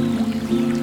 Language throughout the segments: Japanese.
Música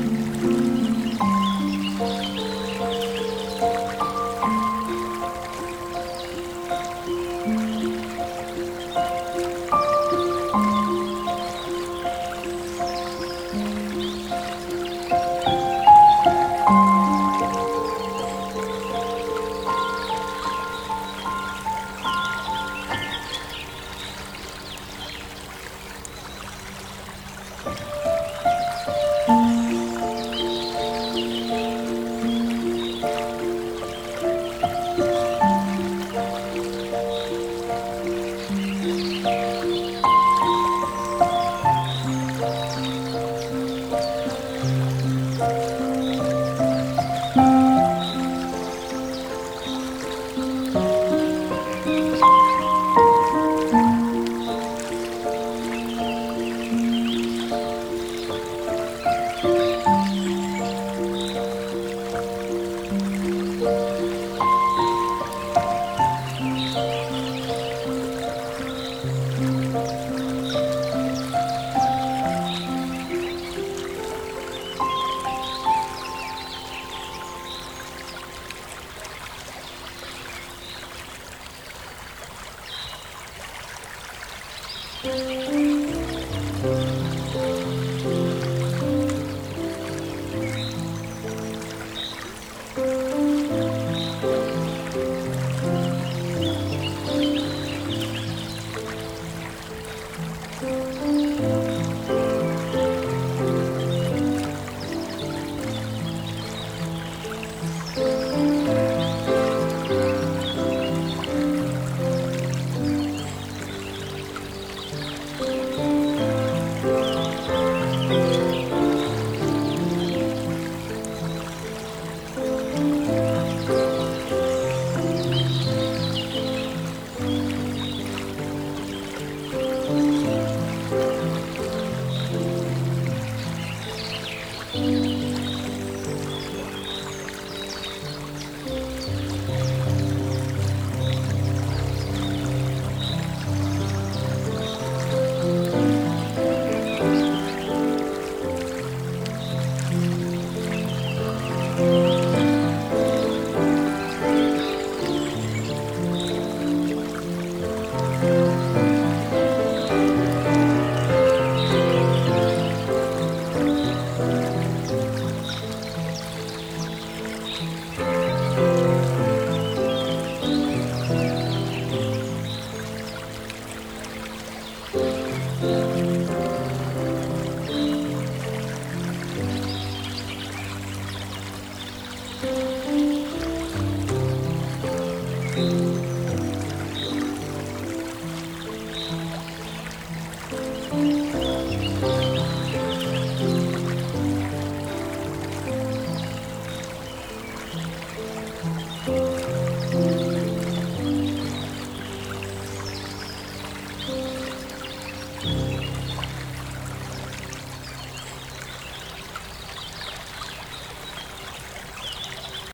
Música